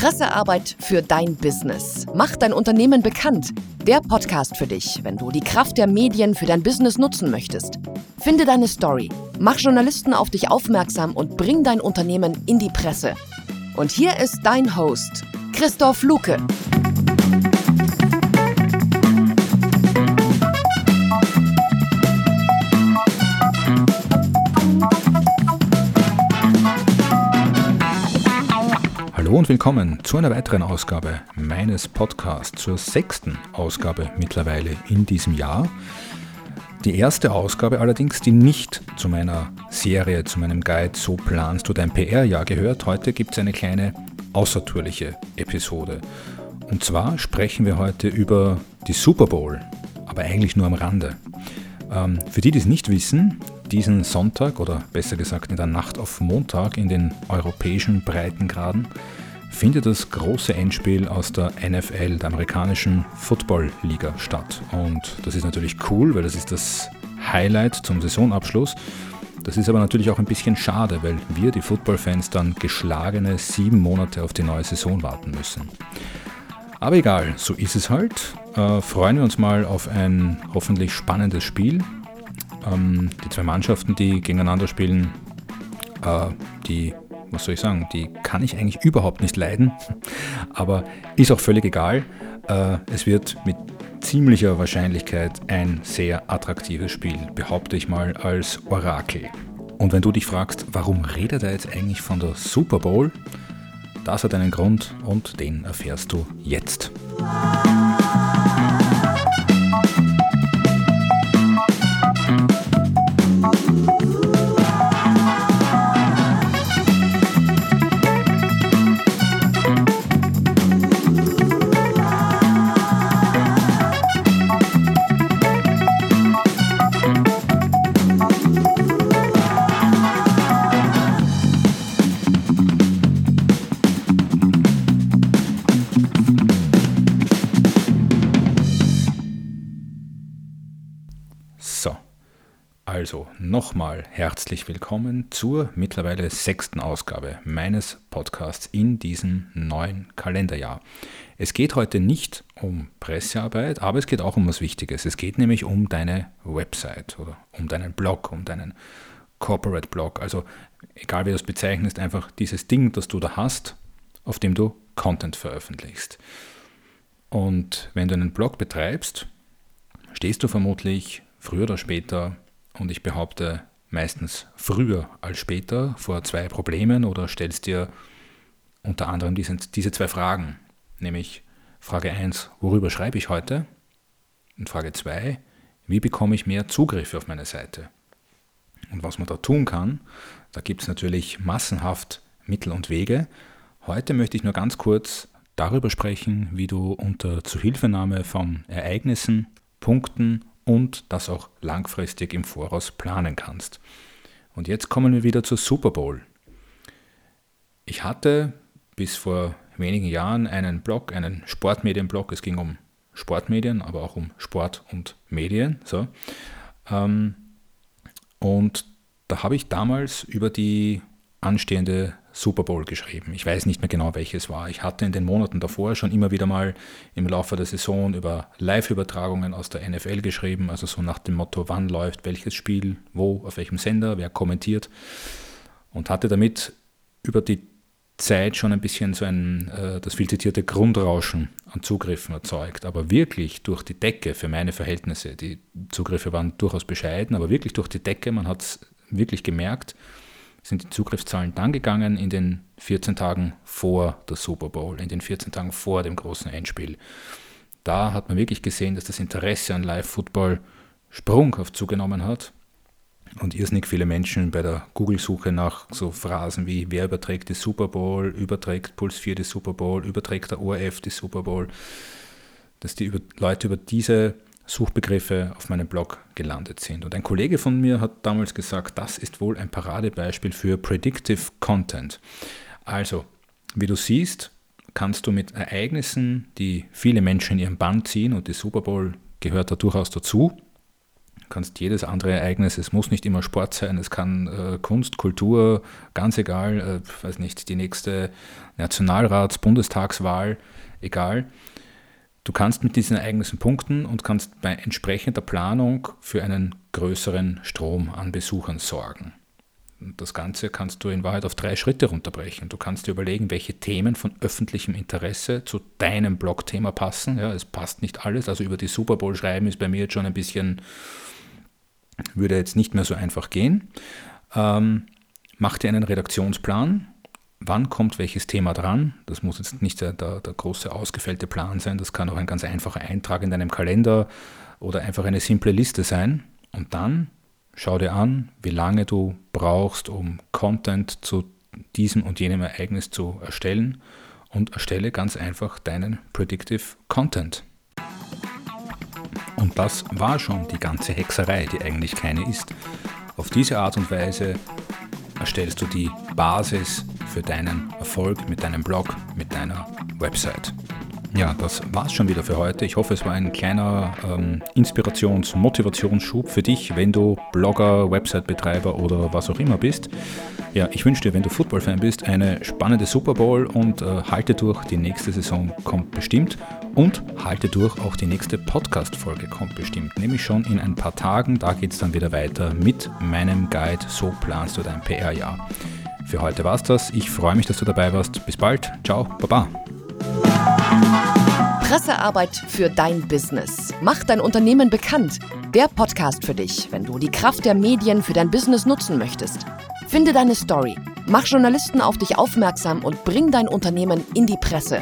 Pressearbeit für dein Business. Mach dein Unternehmen bekannt. Der Podcast für dich, wenn du die Kraft der Medien für dein Business nutzen möchtest. Finde deine Story, mach Journalisten auf dich aufmerksam und bring dein Unternehmen in die Presse. Und hier ist dein Host, Christoph Luke. Und willkommen zu einer weiteren Ausgabe meines Podcasts, zur sechsten Ausgabe mittlerweile in diesem Jahr. Die erste Ausgabe allerdings, die nicht zu meiner Serie, zu meinem Guide So planst du dein PR-Jahr gehört. Heute gibt es eine kleine außertourliche Episode. Und zwar sprechen wir heute über die Super Bowl, aber eigentlich nur am Rande. Ähm, für die, die es nicht wissen, diesen Sonntag oder besser gesagt in der Nacht auf Montag in den europäischen Breitengraden findet das große Endspiel aus der NFL, der amerikanischen Football-Liga, statt. Und das ist natürlich cool, weil das ist das Highlight zum Saisonabschluss. Das ist aber natürlich auch ein bisschen schade, weil wir, die Football-Fans, dann geschlagene sieben Monate auf die neue Saison warten müssen. Aber egal, so ist es halt. Äh, freuen wir uns mal auf ein hoffentlich spannendes Spiel. Ähm, die zwei Mannschaften, die gegeneinander spielen, äh, die, was soll ich sagen, die kann ich eigentlich überhaupt nicht leiden, aber ist auch völlig egal. Äh, es wird mit ziemlicher Wahrscheinlichkeit ein sehr attraktives Spiel, behaupte ich mal als Orakel. Und wenn du dich fragst, warum redet er jetzt eigentlich von der Super Bowl, das hat einen Grund und den erfährst du jetzt. Nochmal herzlich willkommen zur mittlerweile sechsten Ausgabe meines Podcasts in diesem neuen Kalenderjahr. Es geht heute nicht um Pressearbeit, aber es geht auch um was Wichtiges. Es geht nämlich um deine Website oder um deinen Blog, um deinen Corporate Blog. Also egal wie du es bezeichnest, einfach dieses Ding, das du da hast, auf dem du Content veröffentlichst. Und wenn du einen Blog betreibst, stehst du vermutlich früher oder später und ich behaupte meistens früher als später vor zwei Problemen oder stellst dir unter anderem diese, diese zwei Fragen, nämlich Frage 1, worüber schreibe ich heute? Und Frage 2, wie bekomme ich mehr Zugriffe auf meine Seite? Und was man da tun kann, da gibt es natürlich massenhaft Mittel und Wege. Heute möchte ich nur ganz kurz darüber sprechen, wie du unter Zuhilfenahme von Ereignissen, Punkten und das auch langfristig im Voraus planen kannst. Und jetzt kommen wir wieder zur Super Bowl. Ich hatte bis vor wenigen Jahren einen Blog, einen Sportmedienblog. Es ging um Sportmedien, aber auch um Sport und Medien. So. Ähm, und da habe ich damals über die anstehende Super Bowl geschrieben. Ich weiß nicht mehr genau, welches war. Ich hatte in den Monaten davor schon immer wieder mal im Laufe der Saison über Live-Übertragungen aus der NFL geschrieben, also so nach dem Motto, wann läuft welches Spiel, wo, auf welchem Sender, wer kommentiert. Und hatte damit über die Zeit schon ein bisschen so ein, äh, das viel zitierte Grundrauschen an Zugriffen erzeugt. Aber wirklich durch die Decke für meine Verhältnisse, die Zugriffe waren durchaus bescheiden, aber wirklich durch die Decke, man hat es wirklich gemerkt, sind die Zugriffszahlen dann gegangen in den 14 Tagen vor der Super Bowl, in den 14 Tagen vor dem großen Endspiel. Da hat man wirklich gesehen, dass das Interesse an Live-Football sprunghaft zugenommen hat und irrsinnig viele Menschen bei der Google-Suche nach so Phrasen wie wer überträgt die Super Bowl, überträgt Puls 4 die Super Bowl, überträgt der ORF die Super Bowl, dass die Leute über diese Suchbegriffe auf meinem Blog gelandet sind. Und ein Kollege von mir hat damals gesagt, das ist wohl ein Paradebeispiel für Predictive Content. Also, wie du siehst, kannst du mit Ereignissen, die viele Menschen in ihren Bann ziehen, und die Super Bowl gehört da durchaus dazu, kannst jedes andere Ereignis, es muss nicht immer Sport sein, es kann äh, Kunst, Kultur, ganz egal, äh, weiß nicht, die nächste Nationalrats-, Bundestagswahl, egal. Du kannst mit diesen Ereignissen punkten und kannst bei entsprechender Planung für einen größeren Strom an Besuchern sorgen. Das Ganze kannst du in Wahrheit auf drei Schritte runterbrechen. Du kannst dir überlegen, welche Themen von öffentlichem Interesse zu deinem Blogthema passen. Ja, es passt nicht alles. Also über die Super Bowl schreiben ist bei mir jetzt schon ein bisschen, würde jetzt nicht mehr so einfach gehen. Ähm, mach dir einen Redaktionsplan. Wann kommt welches Thema dran? Das muss jetzt nicht der, der, der große ausgefällte Plan sein. Das kann auch ein ganz einfacher Eintrag in deinem Kalender oder einfach eine simple Liste sein. Und dann Schau dir an, wie lange du brauchst, um Content zu diesem und jenem Ereignis zu erstellen und erstelle ganz einfach deinen Predictive Content. Und das war schon die ganze Hexerei, die eigentlich keine ist. Auf diese Art und Weise erstellst du die Basis für deinen Erfolg mit deinem Blog, mit deiner Website. Ja, das war's schon wieder für heute. Ich hoffe, es war ein kleiner ähm, Inspirations-, Motivationsschub für dich, wenn du Blogger, Website-Betreiber oder was auch immer bist. Ja, ich wünsche dir, wenn du Football-Fan bist, eine spannende Super Bowl und äh, halte durch. Die nächste Saison kommt bestimmt und halte durch. Auch die nächste Podcast-Folge kommt bestimmt, nämlich schon in ein paar Tagen. Da geht es dann wieder weiter mit meinem Guide. So planst du dein PR-Jahr. Für heute war's das. Ich freue mich, dass du dabei warst. Bis bald. Ciao. Baba. Pressearbeit für dein Business. Mach dein Unternehmen bekannt. Der Podcast für dich, wenn du die Kraft der Medien für dein Business nutzen möchtest. Finde deine Story, mach Journalisten auf dich aufmerksam und bring dein Unternehmen in die Presse.